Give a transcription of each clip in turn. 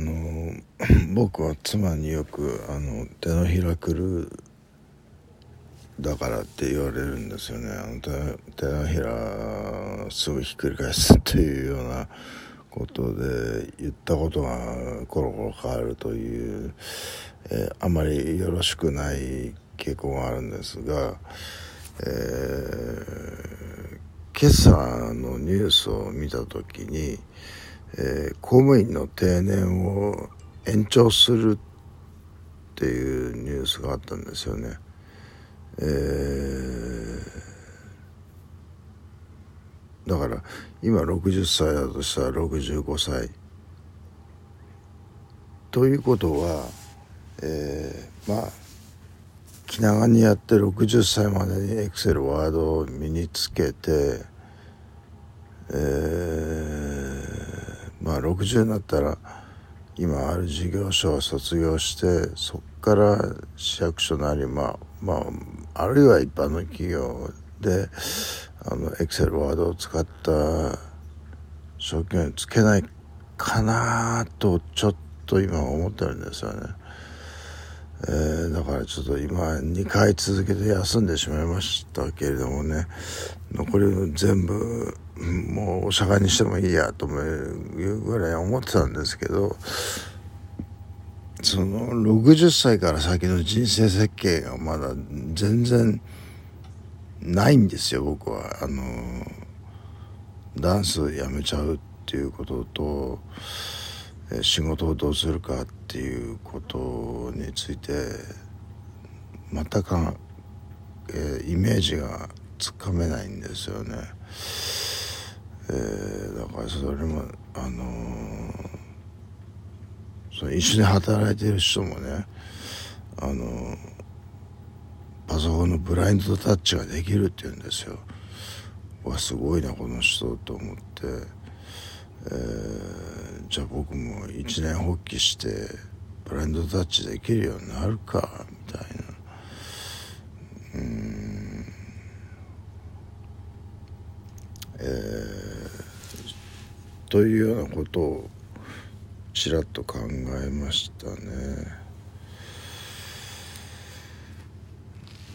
の 僕は妻によくあの手のひらくるだからって言われるんですよね。あの手のひらすぐひっくり返すっていうような ことで言ったことがコロコロ変わるという、えー、あまりよろしくない傾向があるんですが、えー、今朝のニュースを見た時に、えー、公務員の定年を延長するっていうニュースがあったんですよね。えー、だから今60歳だとしたら65歳ということは、えー、まあ気長にやって60歳までにエクセルワードを身につけて、えー、まあ60になったら今ある事業所を卒業してそこから市役所なりまあまああるいは一般の企業であのエクセルワードを使った職業につけないかなとちょっと今思ってるんですよね。えー、だからちょっと今2回続けて休んでしまいましたけれどもね残りの全部もうお釈迦にしてもいいやというぐらい思ってたんですけどその60歳から先の人生設計がまだ全然ないんですよ僕はあのダンスやめちゃうっていうことと仕事をどうするかっていうことについて全くか、えー、イメージがつかめないんですよね。えー、だからそれもあのー、その一緒に働いてる人もねあのー、パソコンのブラインドタッチができるって言うんですよ。わすごいなこの人と思って。えー、じゃあ僕も一年発起してブラインドタッチできるようになるかたいなうんえー、というようなことをちらっと考えましたね。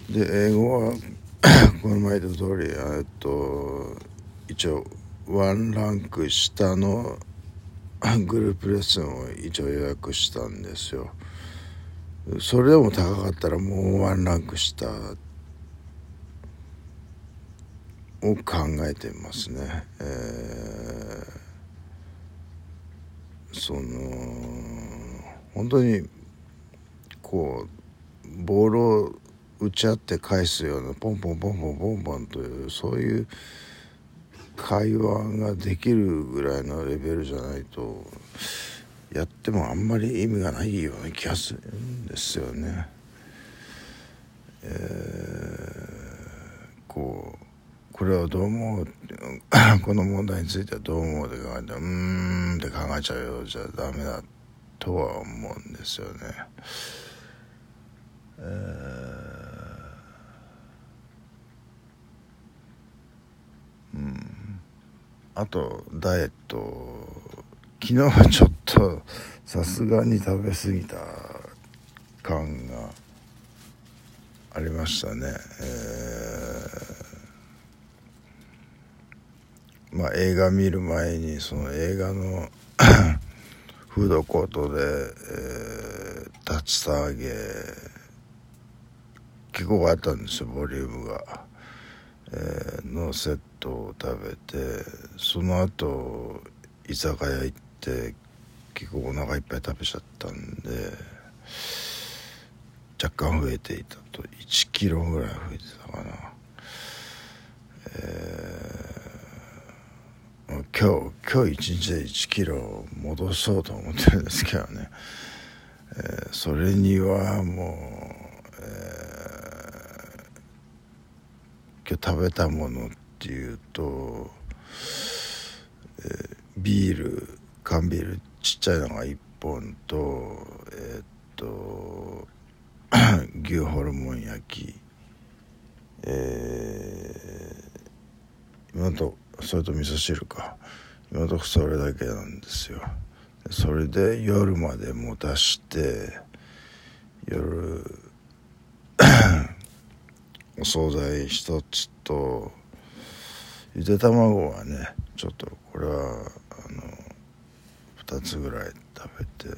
で英語は この前言った通りえっと一応ワンランク下の グループレッスンを一応予約したんですよ。それでも高かったらもうワンランク下を考えてますね、えー、その本当にこうボールを打ち合って返すようなポンポンポンポンポンポンというそういう会話ができるぐらいのレベルじゃないとやってもあんまり意味がないような気がするんですよね。えー、こうこれはどう思う？この問題についてはどう思う？って考えてうーんって考えちゃうよじゃダメだとは思うんですよね。えー、うん。あとダイエット。昨日はちょっとさすがに食べ過ぎた感がありましたね、えまあ映画見る前にその映画の フードコートで、えー、立ち上げ結構あったんですよボリュームが。えー、のセットを食べてその後居酒屋行って結構お腹いっぱい食べちゃったんで若干増えていたと1キロぐらい増えてたかな、えー、今日今日一日で1キロ戻そうと思ってるんですけどね、えー、それにはもう今日食べたものっていうと、えー、ビール缶ビールちっちゃいのが1本とえー、っと牛ホルモン焼き。えー、今とそれと味噌汁か。今のとこそれだけなんですよ。それで夜まで持たして夜 お惣菜一つとゆで卵はねちょっとこれはあの2つぐらい食べて。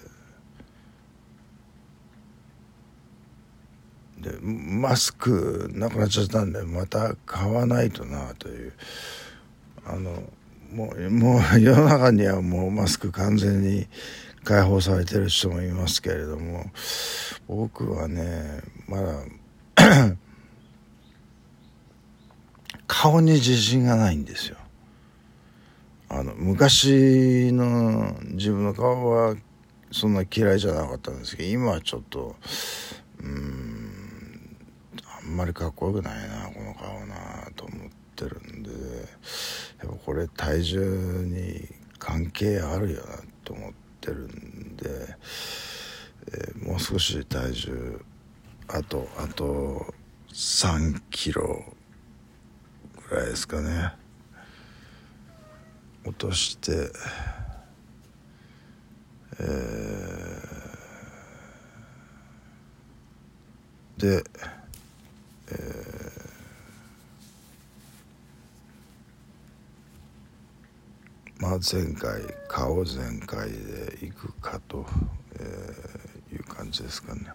でマスクなくなっちゃったんでまた買わないとなという。あのもうもう世の中にはもうマスク完全に解放されてる人もいますけれども僕はねまだ 顔に自信がないんですよ。あの昔の自分の顔はそんな嫌いじゃなかったんですけど今はちょっとうんあんまりかっこよくないなこの顔なと思ってるんでやっぱこれ体重に関係あるよなと思ってるんで、えー、もう少し体重あとあと3キロぐらいですかね。落としてえー、で、えー、前回顔全開でいくかと、えー、いう感じですかね。